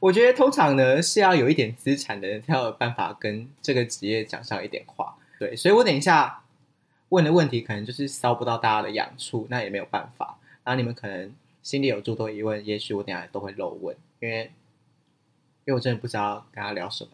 我觉得通常呢是要有一点资产的人才有办法跟这个职业讲上一点话。对，所以我等一下问的问题可能就是烧不到大家的痒处，那也没有办法。然后你们可能心里有诸多疑问，也许我等下都会漏问，因为因为我真的不知道跟他聊什么。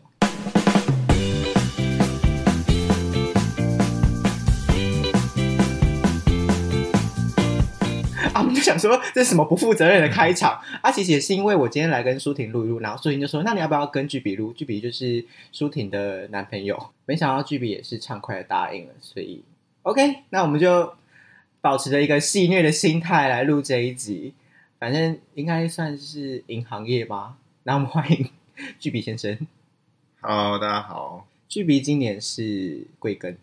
想说这是什么不负责任的开场啊？其实也是因为我今天来跟舒婷录一录，然后舒婷就说：“那你要不要跟巨比录？”巨比就是舒婷的男朋友，没想到巨比也是畅快的答应了，所以 OK，那我们就保持着一个戏谑的心态来录这一集，反正应该算是银行业吧。那我们欢迎巨比先生。Hello，大家好。巨比今年是贵庚？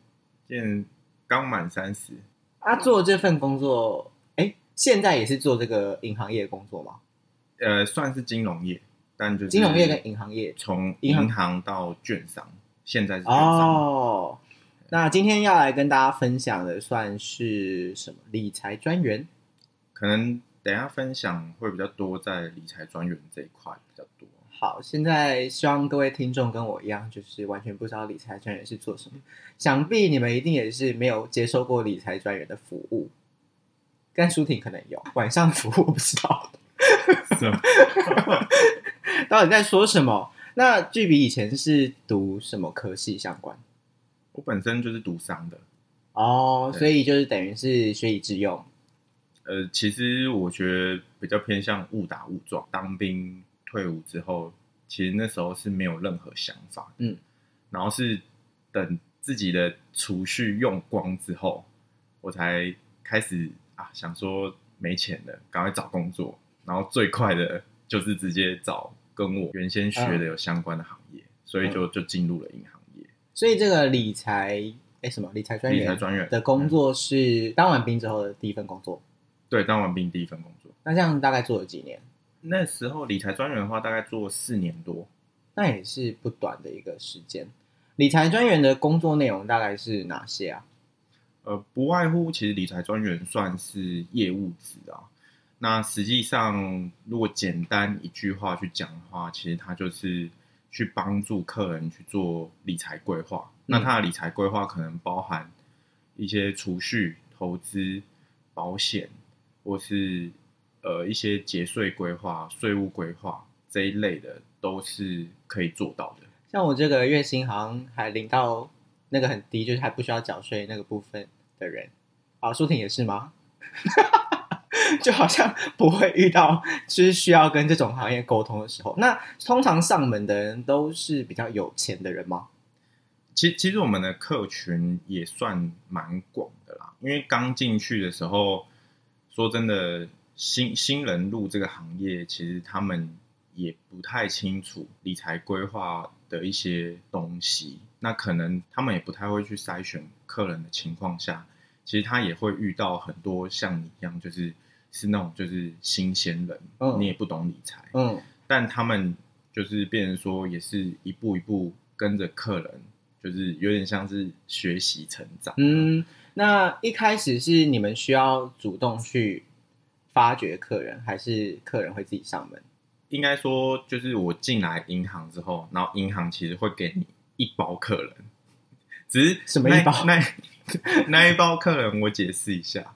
今年刚满三十。啊，做这份工作。现在也是做这个银行业的工作吗？呃，算是金融业，但就是金融业跟银行业，从银行到券商，现在是券商。哦，那今天要来跟大家分享的算是什么？理财专员？可能等一下分享会比较多，在理财专员这一块比较多。好，现在希望各位听众跟我一样，就是完全不知道理财专员是做什么。想必你们一定也是没有接受过理财专员的服务。但舒婷可能有晚上服务，我不知道。到底在说什么？那巨比以前是读什么科系相关？我本身就是读商的哦，所以就是等于是学以致用。呃，其实我觉得比较偏向误打误撞。当兵退伍之后，其实那时候是没有任何想法，嗯，然后是等自己的储蓄用光之后，我才开始。啊，想说没钱了，赶快找工作，然后最快的就是直接找跟我原先学的有相关的行业，嗯、所以就就进入了银行业。所以这个理财，哎，什么理财专员？理财专员的工作是当完兵之后的第一份工作。对，当完兵第一份工作。那这样大概做了几年？那时候理财专员的话，大概做四年多，那也是不短的一个时间。理财专员的工作内容大概是哪些啊？呃，不外乎其实理财专员算是业务职啊。那实际上，如果简单一句话去讲的话，其实他就是去帮助客人去做理财规划。嗯、那他的理财规划可能包含一些储蓄、投资、保险，或是呃一些节税规划、税务规划这一类的，都是可以做到的。像我这个月薪好像还领到。那个很低，就是还不需要缴税那个部分的人，啊，舒婷也是吗？就好像不会遇到就是需要跟这种行业沟通的时候。那通常上门的人都是比较有钱的人吗？其实，其实我们的客群也算蛮广的啦。因为刚进去的时候，说真的，新新人入这个行业，其实他们也不太清楚理财规划的一些东西。那可能他们也不太会去筛选客人的情况下，其实他也会遇到很多像你一样，就是是那种就是新鲜人，嗯，你也不懂理财，嗯，但他们就是变成说也是一步一步跟着客人，就是有点像是学习成长。嗯，那一开始是你们需要主动去发掘客人，还是客人会自己上门？应该说就是我进来银行之后，然后银行其实会给你。一包客人，只是什么一包？那那，那一包客人，我解释一下，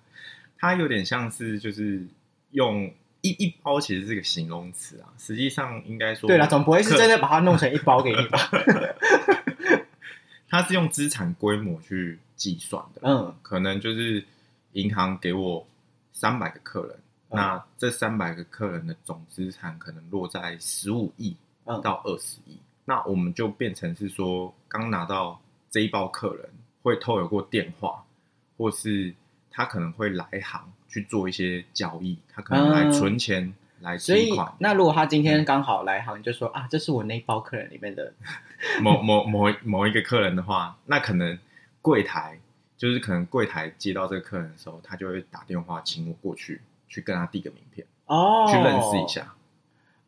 它有点像是就是用一一包，其实是个形容词啊。实际上应该说，对了，总不会是真的把它弄成一包给你吧？它是用资产规模去计算的。嗯，可能就是银行给我三百个客人，嗯、那这三百个客人的总资产可能落在十五亿到二十亿。嗯那我们就变成是说，刚拿到这一包客人会透有过电话，或是他可能会来行去做一些交易，他可能来存钱、嗯、来存款。那如果他今天刚好来行，就说啊，这是我那一包客人里面的 某某某某一个客人的话，那可能柜台就是可能柜台接到这个客人的时候，他就会打电话请我过去，去跟他递个名片哦，去认识一下。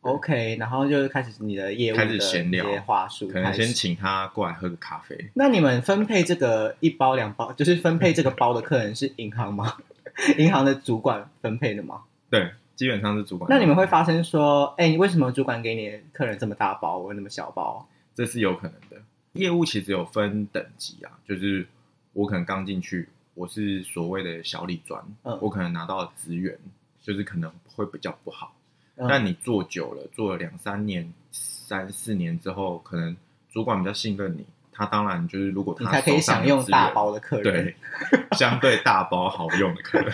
OK，然后就开始你的业务的开始闲聊，话术，可能先请他过来喝个咖啡。那你们分配这个一包两包，就是分配这个包的客人是银行吗？银行的主管分配的吗？对，基本上是主管。那你们会发生说，哎、为什么主管给你的客人这么大包，我那么小包？这是有可能的。业务其实有分等级啊，就是我可能刚进去，我是所谓的小李专，嗯，我可能拿到的资源就是可能会比较不好。嗯、但你做久了，做了两三年、三四年之后，可能主管比较信任你，他当然就是如果他才可以享用大包的客人，对，相对大包好用的客人。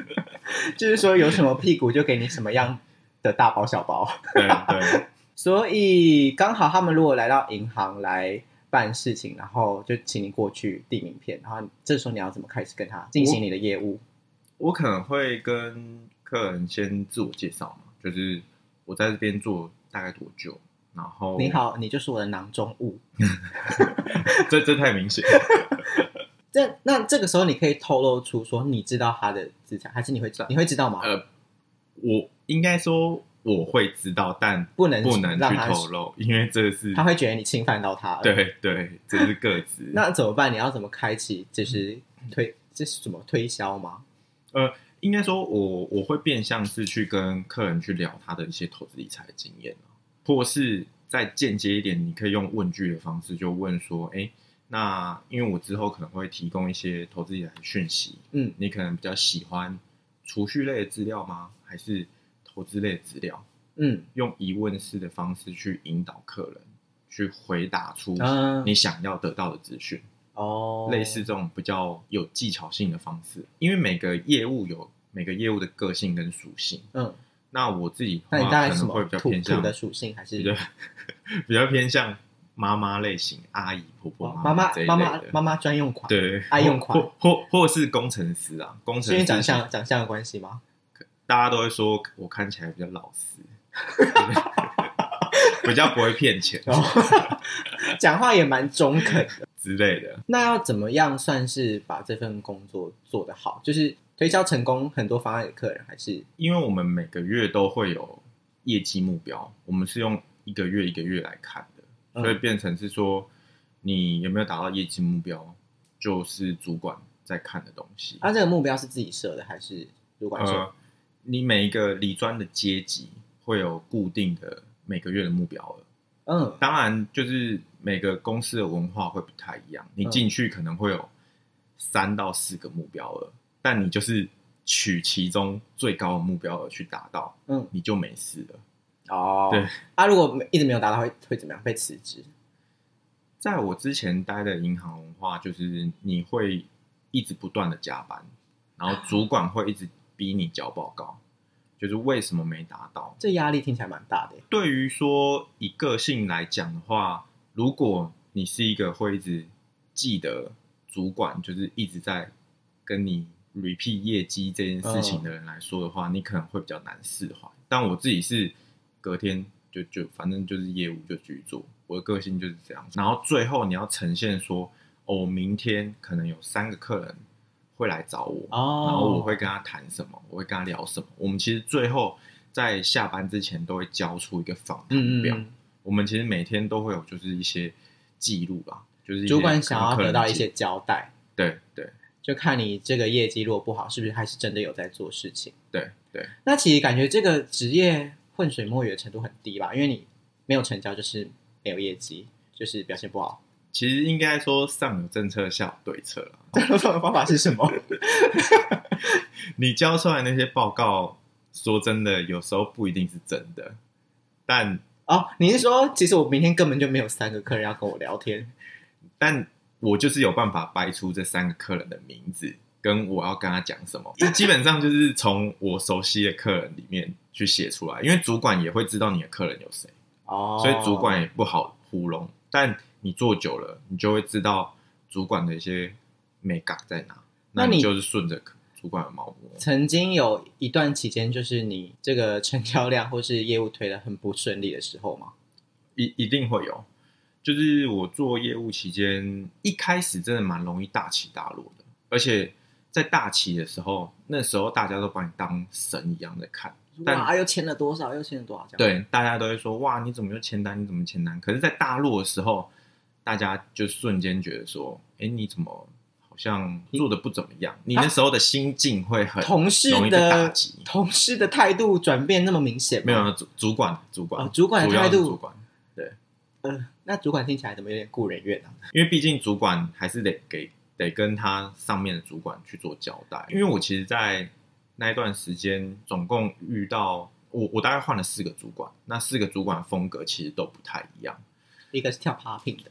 就是说，有什么屁股就给你什么样的大包小包。对对。所以刚好他们如果来到银行来办事情，然后就请你过去递名片，然后这时候你要怎么开始跟他进行你的业务？我，我可能会跟客人先自我介绍嘛，就是我在这边做大概多久，然后你好，你就是我的囊中物。这这太明显。这那这个时候，你可以透露出说你知道他的资产，还是你会知道？你会知道吗？呃，我应该说我会知道，但不能不能去透露，因为这是他会觉得你侵犯到他了。对对，这是个资。那怎么办？你要怎么开启？就是推，这是怎么推销吗？呃，应该说我我会变相是去跟客人去聊他的一些投资理财经验，或是再间接一点，你可以用问句的方式就问说，哎。那因为我之后可能会提供一些投资理财讯息，嗯，你可能比较喜欢储蓄类的资料吗？还是投资类的资料？嗯，用疑问式的方式去引导客人去回答出你想要得到的资讯哦，类似这种比较有技巧性的方式，因为每个业务有每个业务的个性跟属性，嗯，那我自己的话可能会比较偏向的属性，还是比较 比较偏向。妈妈类型，阿姨婆婆妈妈妈妈妈妈专用款，对，爱用款，或或或是工程师啊，工程师。因为长相长相的关系吗？大家都会说我看起来比较老实，比较不会骗钱，讲话也蛮中肯的之类的。那要怎么样算是把这份工作做得好？就是推销成功很多方案给客人，还是因为我们每个月都会有业绩目标，我们是用一个月一个月来看的。所以变成是说，你有没有达到业绩目标，就是主管在看的东西。他、啊、这个目标是自己设的，还是主管设？呃，你每一个理专的阶级会有固定的每个月的目标额。嗯，当然就是每个公司的文化会不太一样。你进去可能会有三到四个目标额，但你就是取其中最高的目标额去达到，嗯，你就没事了。哦，对，啊，如果一直没有达到会，会会怎么样？被辞职？在我之前待的银行文化，就是你会一直不断的加班，然后主管会一直逼你交报告，就是为什么没达到？这压力听起来蛮大的。对于说以个性来讲的话，如果你是一个会一直记得主管就是一直在跟你 repeat 业绩这件事情的人来说的话，嗯、你可能会比较难释怀。但我自己是。隔天就就反正就是业务就继续做，我的个性就是这样。然后最后你要呈现说，哦，明天可能有三个客人会来找我，哦、然后我会跟他谈什么，我会跟他聊什么。我们其实最后在下班之前都会交出一个访谈表。嗯、我们其实每天都会有就是一些记录吧，就是主管想要得到一些交代。对对，就看你这个业绩如果不好，是不是还是真的有在做事情？对对。那其实感觉这个职业。浑水摸鱼的程度很低吧，因为你没有成交，就是没有业绩，就是表现不好。其实应该说上有政策，下有对策了。这种方法是什么？你交出来那些报告，说真的，有时候不一定是真的。但哦，你是说，其实我明天根本就没有三个客人要跟我聊天，但我就是有办法掰出这三个客人的名字。跟我要跟他讲什么，基本上就是从我熟悉的客人里面去写出来，因为主管也会知道你的客人有谁哦，所以主管也不好糊弄。但你做久了，你就会知道主管的一些美感在哪，那你就是顺着主管的毛摸。曾经有一段期间，就是你这个成交量或是业务推得很不顺利的时候吗？一一定会有，就是我做业务期间，一开始真的蛮容易大起大落的，而且。在大起的时候，那时候大家都把你当神一样的看，哇，又签了多少，又签了多少？对，大家都会说，哇，你怎么又签单？你怎么签单？可是，在大落的时候，大家就瞬间觉得说，哎，你怎么好像做的不怎么样，你那时候的心境会很同事的同事的态度转变那么明显吗？没有，主主管主管、哦、主管的态度，主管对，那主管听起来怎么有点顾人怨啊？因为毕竟主管还是得给得跟他上面的主管去做交代。因为我其实，在那一段时间，总共遇到我我大概换了四个主管，那四个主管风格其实都不太一样，一个是跳 popping 的。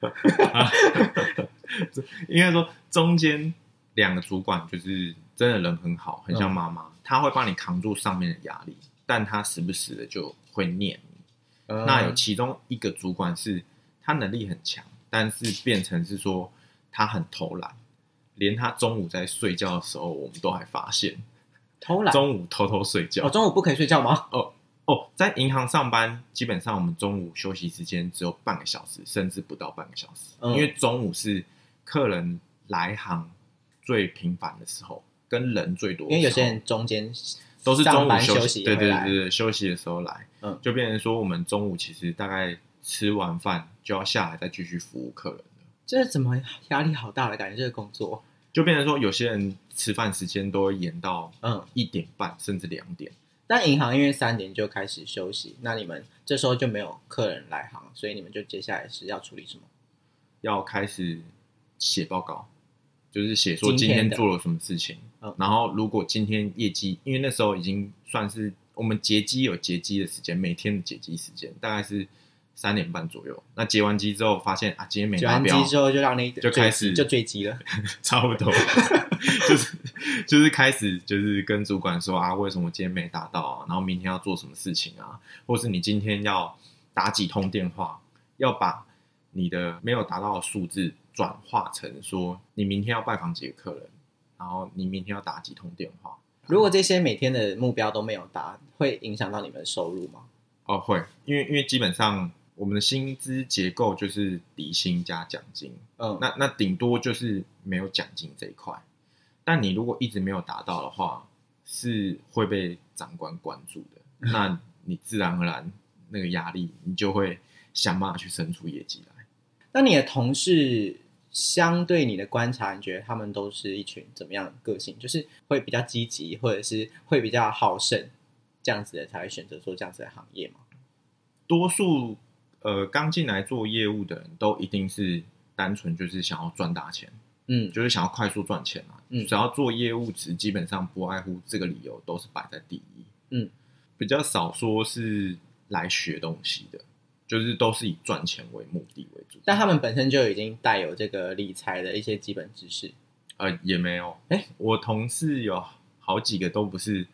应该说，中间两个主管就是真的人很好，很像妈妈，嗯、他会帮你扛住上面的压力，但他时不时的就会念你。嗯、那有其中一个主管是他能力很强，但是变成是说他很偷懒，连他中午在睡觉的时候，我们都还发现偷懒，中午偷偷睡觉。哦，中午不可以睡觉吗？哦。哦，在银行上班，基本上我们中午休息时间只有半个小时，甚至不到半个小时。嗯、因为中午是客人来行最频繁的时候，跟人最多。因为有些人中间都是中午休息，休息对对对对，休息的时候来，嗯，就变成说我们中午其实大概吃完饭就要下来再继续服务客人了。这怎么压力好大的感觉？这个工作就变成说，有些人吃饭时间都会延到嗯一点半甚至两点。但银行因为三点就开始休息，那你们这时候就没有客人来行，所以你们就接下来是要处理什么？要开始写报告，就是写说今天做了什么事情。嗯，然后如果今天业绩，因为那时候已经算是我们结机有结机的时间，每天的结机时间大概是。三点半左右，那结完机之后发现啊，今天没达标。结完机之后就让你就开始就坠机了，差不多，就是就是开始就是跟主管说啊，为什么今天没达到啊？然后明天要做什么事情啊？或是你今天要打几通电话，要把你的没有达到的数字转化成说你明天要拜访几个客人，然后你明天要打几通电话。如果这些每天的目标都没有达，会影响到你们的收入吗？哦，会，因为因为基本上。我们的薪资结构就是底薪加奖金，嗯，那那顶多就是没有奖金这一块，但你如果一直没有达到的话，是会被长官关注的，嗯、那你自然而然那个压力，你就会想办法去生出业绩来。那你的同事相对你的观察，你觉得他们都是一群怎么样的个性？就是会比较积极，或者是会比较好胜这样子的，才会选择做这样子的行业吗？多数。呃，刚进来做业务的人都一定是单纯就是想要赚大钱，嗯，就是想要快速赚钱啊，嗯，只要做业务，其实基本上不外乎这个理由都是摆在第一，嗯，比较少说是来学东西的，就是都是以赚钱为目的为主。但他们本身就已经带有这个理财的一些基本知识，呃，也没有，哎，我同事有好几个都不是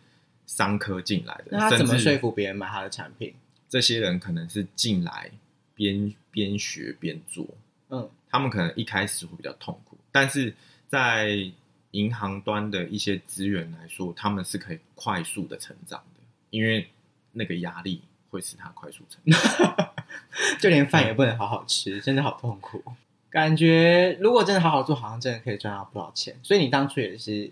商科进来的，那他怎么说服别人买他的产品？这些人可能是进来边边学边做，嗯，他们可能一开始会比较痛苦，但是在银行端的一些资源来说，他们是可以快速的成长的，因为那个压力会使他快速成长，就连饭也不能好好吃，嗯、真的好痛苦。感觉如果真的好好做，好像真的可以赚到不少钱。所以你当初也是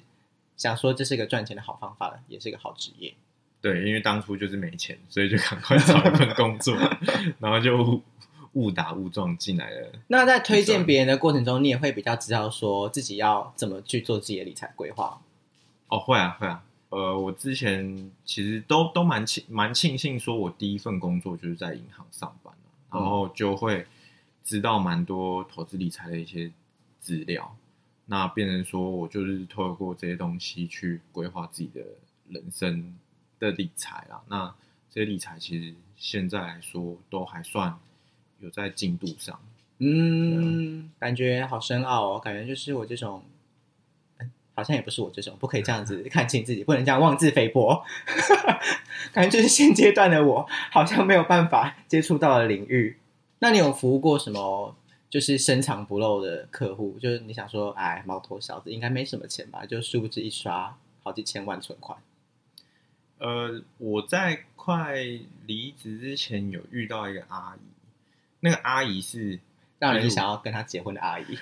想说这是一个赚钱的好方法，也是一个好职业。对，因为当初就是没钱，所以就赶快找一份工作，然后就误打误撞进来了。那在推荐别人的过程中，你也会比较知道说自己要怎么去做自己的理财规划？哦，会啊，会啊。呃，我之前其实都都蛮庆蛮庆幸，说我第一份工作就是在银行上班，然后就会知道蛮多投资理财的一些资料。那变成说我就是透过这些东西去规划自己的人生。的理财啊，那这些理财其实现在来说都还算有在进度上。嗯，啊、感觉好深奥哦，感觉就是我这种，好像也不是我这种，不可以这样子看清自己，不能这样妄自菲薄。感觉就是现阶段的我，好像没有办法接触到的领域。那你有服务过什么，就是深藏不露的客户？就是你想说，哎，毛头小子应该没什么钱吧？就殊不知一刷好几千万存款。呃，我在快离职之前有遇到一个阿姨，那个阿姨是让人想要跟他结婚的阿姨，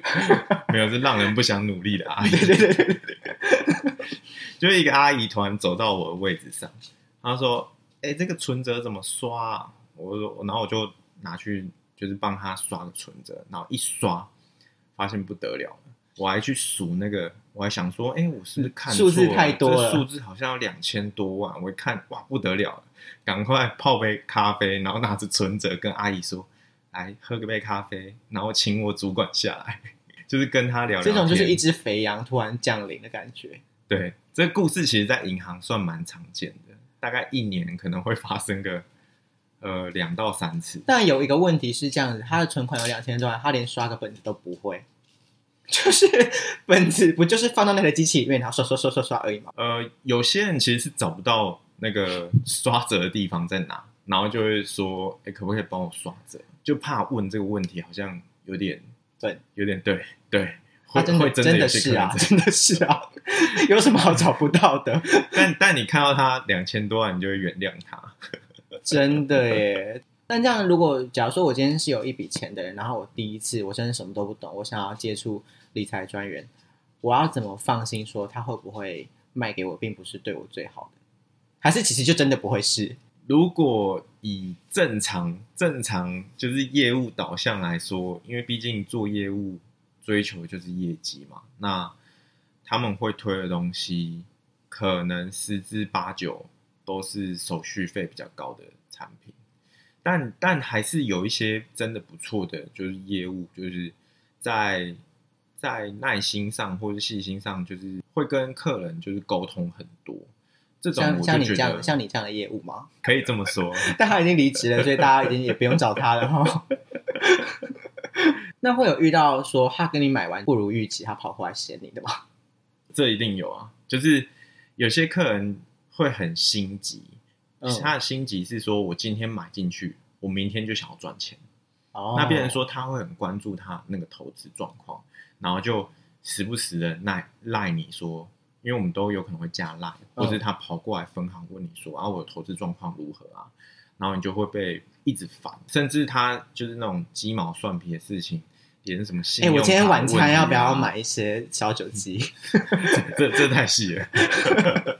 没有，是让人不想努力的阿姨。对对对对，就是一个阿姨突然走到我的位置上，她说：“哎、欸，这个存折怎么刷啊？”我说：“然后我就拿去，就是帮她刷个存折，然后一刷，发现不得了了，我还去数那个，我还想说，哎、欸，我是不是看？数字太多了，数字好像要两千多万，我一看，哇，不得了了，赶快泡杯咖啡，然后拿着存折跟阿姨说，来喝个杯咖啡，然后请我主管下来，就是跟他聊聊。这种就是一只肥羊突然降临的感觉。对，这个故事其实，在银行算蛮常见的，大概一年可能会发生个。呃，两到三次。但有一个问题是这样子，他的存款有两千多万，他连刷个本子都不会，就是本子不就是放到那个机器里面，然后刷刷刷刷刷而已吗？呃，有些人其实是找不到那个刷折的地方在哪，然后就会说，哎，可不可以帮我刷折？就怕问这个问题，好像有点对，有点对对。他真的会真的，真的是啊，真的是啊，有什么好找不到的？但但你看到他两千多万，你就会原谅他。真的耶！但这样，如果假如说我今天是有一笔钱的人，然后我第一次我真的什么都不懂，我想要接触理财专员，我要怎么放心说他会不会卖给我，并不是对我最好的？还是其实就真的不会是？如果以正常正常就是业务导向来说，因为毕竟做业务追求就是业绩嘛，那他们会推的东西可能十之八九都是手续费比较高的。产品，但但还是有一些真的不错的，就是业务，就是在在耐心上或者细心上，就是会跟客人就是沟通很多。这种像像你这样像你这样的业务吗？可以这么说，但他已经离职了，所以大家已经也不用找他了哈。那会有遇到说他跟你买完不如预期，他跑过来嫌你的吗？这一定有啊，就是有些客人会很心急。他的心急是说，我今天买进去，我明天就想要赚钱。哦，那变成说他会很关注他那个投资状况，然后就时不时的赖赖你说，因为我们都有可能会加赖，或是他跑过来分行问你说，啊，我的投资状况如何啊？然后你就会被一直烦，甚至他就是那种鸡毛蒜皮的事情，连什么信哎，我今天晚餐要不要买一些小酒鸡？这这太细了。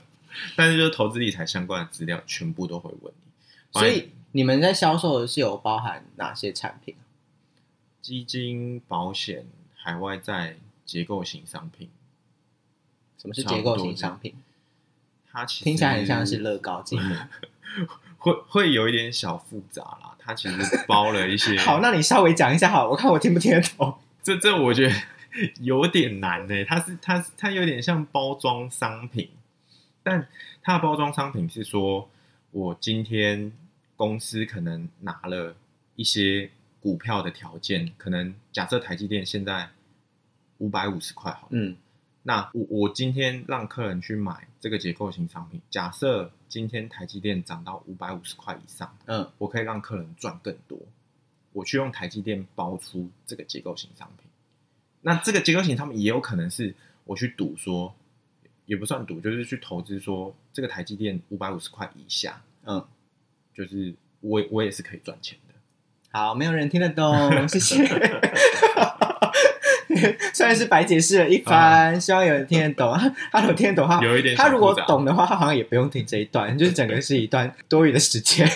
但是，就是投资理财相关的资料，全部都会问你。所以，你们在销售的是有包含哪些产品？基金、保险、海外债、结构型商品。什么是结构型商品？它其实听起来很像是乐高积木，会会有一点小复杂啦。它其实包了一些。好，那你稍微讲一下好，我看我听不听得懂。这这我觉得有点难呢。它是它它有点像包装商品。但它的包装商品是说，我今天公司可能拿了一些股票的条件，可能假设台积电现在五百五十块好，嗯，那我我今天让客人去买这个结构型商品，假设今天台积电涨到五百五十块以上，嗯，我可以让客人赚更多，我去用台积电包出这个结构型商品，那这个结构型商品也有可能是我去赌说。也不算赌，就是去投资，说这个台积电五百五十块以下，嗯，就是我我也是可以赚钱的。好，没有人听得懂，谢谢。虽然是白解释了一番，嗯、希望有人听得懂。他如果听得懂，他有一点，他如果懂的话，他好像也不用听这一段，就是整个是一段多余的时间。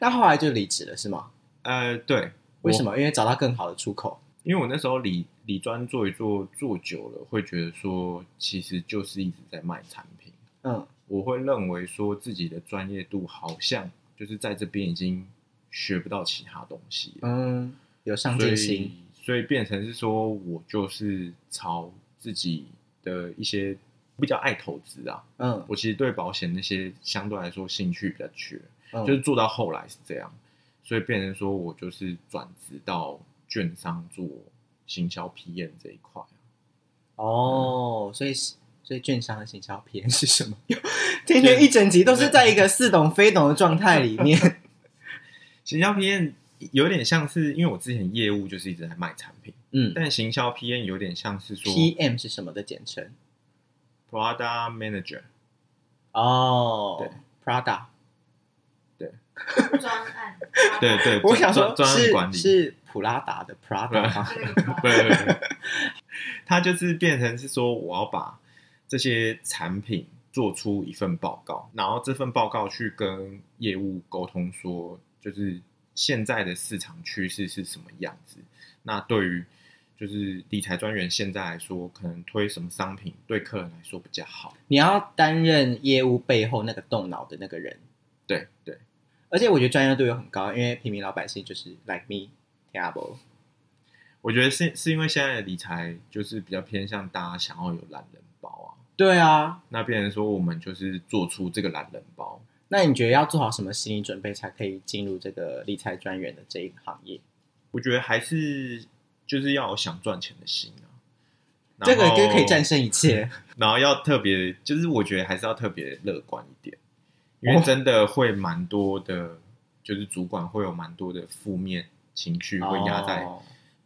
那后来就离职了，是吗？呃，对。为什么？因为找到更好的出口。因为我那时候理理专做一做做久了，会觉得说，其实就是一直在卖产品。嗯，我会认为说自己的专业度好像就是在这边已经学不到其他东西。嗯，有上进心，所以变成是说我就是朝自己的一些比较爱投资啊。嗯，我其实对保险那些相对来说兴趣比较缺，嗯，就是做到后来是这样，所以变成说我就是转职到。券商做行销 PM 这一块哦，所以所以券商的行销 PM 是什么？天天一整集都是在一个似懂非懂的状态里面。行销 PM 有点像是，因为我之前业务就是一直在卖产品，嗯，但行销 PM 有点像是说 PM 是什么的简称？Product Manager。哦，对。对，专案。对对，我想说专案管理是。普拉达的 Prada，对对对，他就是变成是说，我要把这些产品做出一份报告，然后这份报告去跟业务沟通，说就是现在的市场趋势是什么样子。那对于就是理财专员现在来说，可能推什么商品对客人来说比较好。你要担任业务背后那个动脑的那个人。对对，而且我觉得专业度又很高，因为平民老百姓就是 like me terrible。我觉得是是因为现在的理财就是比较偏向大家想要有懒人包啊。对啊，那变成说我们就是做出这个懒人包。那你觉得要做好什么心理准备才可以进入这个理财专员的这一个行业？我觉得还是就是要有想赚钱的心啊。这个就可以战胜一切。然后要特别，就是我觉得还是要特别乐观一点，因为真的会蛮多的，就是主管会有蛮多的负面情绪会压在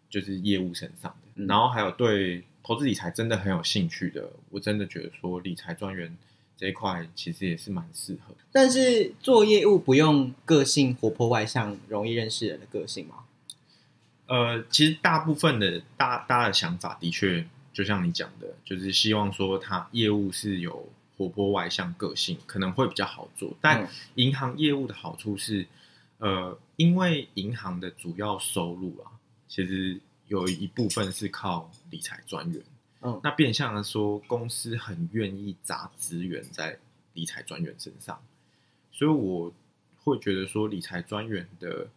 就是业务身上的。然后还有对投资理财真的很有兴趣的，我真的觉得说理财专员。这一块其实也是蛮适合，但是做业务不用个性活泼外向、容易认识人的个性吗？呃，其实大部分的大大家的想法的确，就像你讲的，就是希望说他业务是有活泼外向个性，可能会比较好做。但银行业务的好处是，呃，因为银行的主要收入啊，其实有一部分是靠理财专员。嗯，那变相的说，公司很愿意砸资源在理财专员身上，所以我会觉得说，理财专员的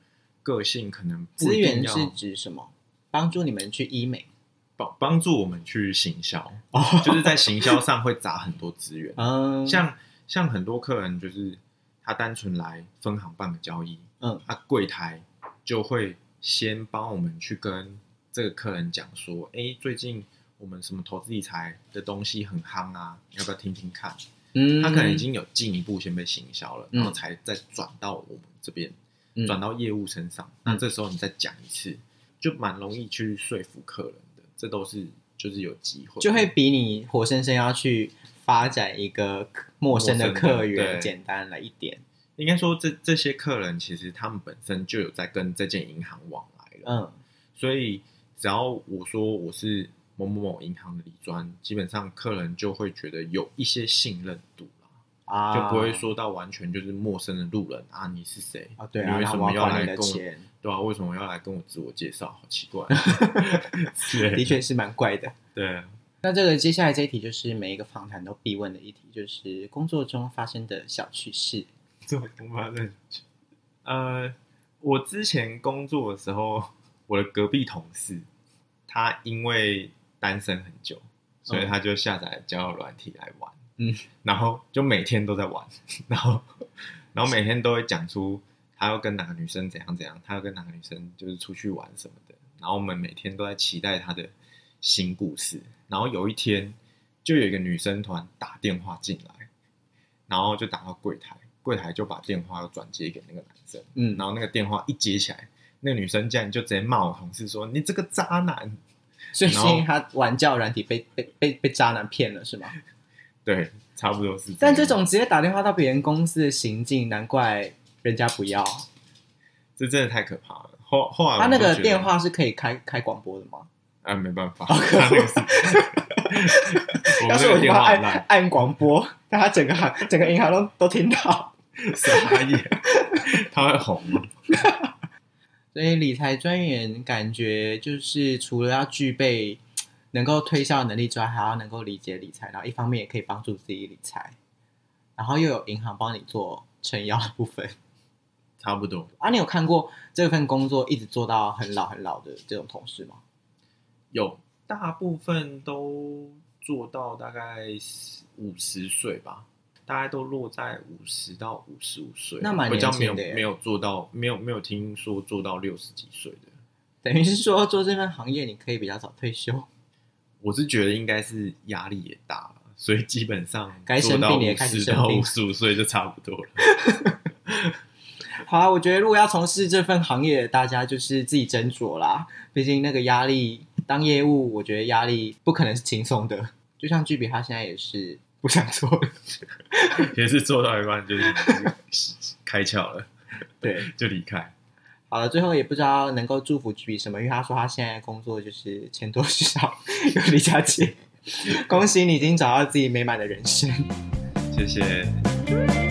个性可能不一定要，资源是指什么？帮助你们去医美，帮帮助我们去行销，哦，就是在行销上会砸很多资源。嗯，像像很多客人就是他单纯来分行办个交易，嗯，他柜台就会先帮我们去跟这个客人讲说，哎，最近。我们什么投资理财的东西很夯啊？要不要听听看？嗯，他可能已经有进一步先被行销了，嗯、然后才再转到我们这边，嗯、转到业务身上。那这时候你再讲一次，就蛮容易去说服客人的。这都是就是有机会，就会比你活生生要去发展一个陌生的客源简单了一点。应该说这，这这些客人其实他们本身就有在跟这间银行往来了，嗯，所以只要我说我是。某某某银行的理专，基本上客人就会觉得有一些信任度啊，就不会说到完全就是陌生的路人啊，你是谁啊？对啊，你为什么要来跟我？对啊，为什么要来跟我自我介绍？好奇怪，的确是蛮怪的。对，那这个接下来这一题就是每一个访谈都必问的一题，就是工作中发生的小趣事。工作中发生，呃，我之前工作的时候，我的隔壁同事，他因为单身很久，所以他就下载交友软体来玩，嗯，然后就每天都在玩，然后，然后每天都会讲出他要跟哪个女生怎样怎样，他要跟哪个女生就是出去玩什么的，然后我们每天都在期待他的新故事，然后有一天就有一个女生突然打电话进来，然后就打到柜台，柜台就把电话又转接给那个男生，嗯，然后那个电话一接起来，那个女生竟然就直接骂我同事说：“你这个渣男。”所以是因为他玩交友软体被被被被渣男骗了是吗？对，差不多是。但这种直接打电话到别人公司的行径，难怪人家不要。这真的太可怕了。后后来他那个电话是可以开开广播的吗？啊，没办法。要是我电话按按广播，但他整个行整个银行都都听到，傻眼。他会红吗？所以理财专员感觉就是除了要具备能够推销能力之外，还要能够理解理财，然后一方面也可以帮助自己理财，然后又有银行帮你做撑腰的部分，差不多。啊，你有看过这份工作一直做到很老很老的这种同事吗？有，大部分都做到大概五十岁吧。大概都落在五十到五十五岁，那蛮年轻的。比较没有没有做到，没有没有听说做到六十几岁的。等于是说做这份行业，你可以比较早退休。我是觉得应该是压力也大了，所以基本上该生病也开始生病，五十五岁就差不多了。好啊，我觉得如果要从事这份行业，大家就是自己斟酌啦。毕竟那个压力，当业务，我觉得压力不可能是轻松的。就像巨比他现在也是。不想做了，也是做到一半就是开窍了，对，就离开。好了，最后也不知道能够祝福巨比什么，因为他说他现在工作就是钱多事少有离家近。恭喜你已经找到自己美满的人生，谢谢。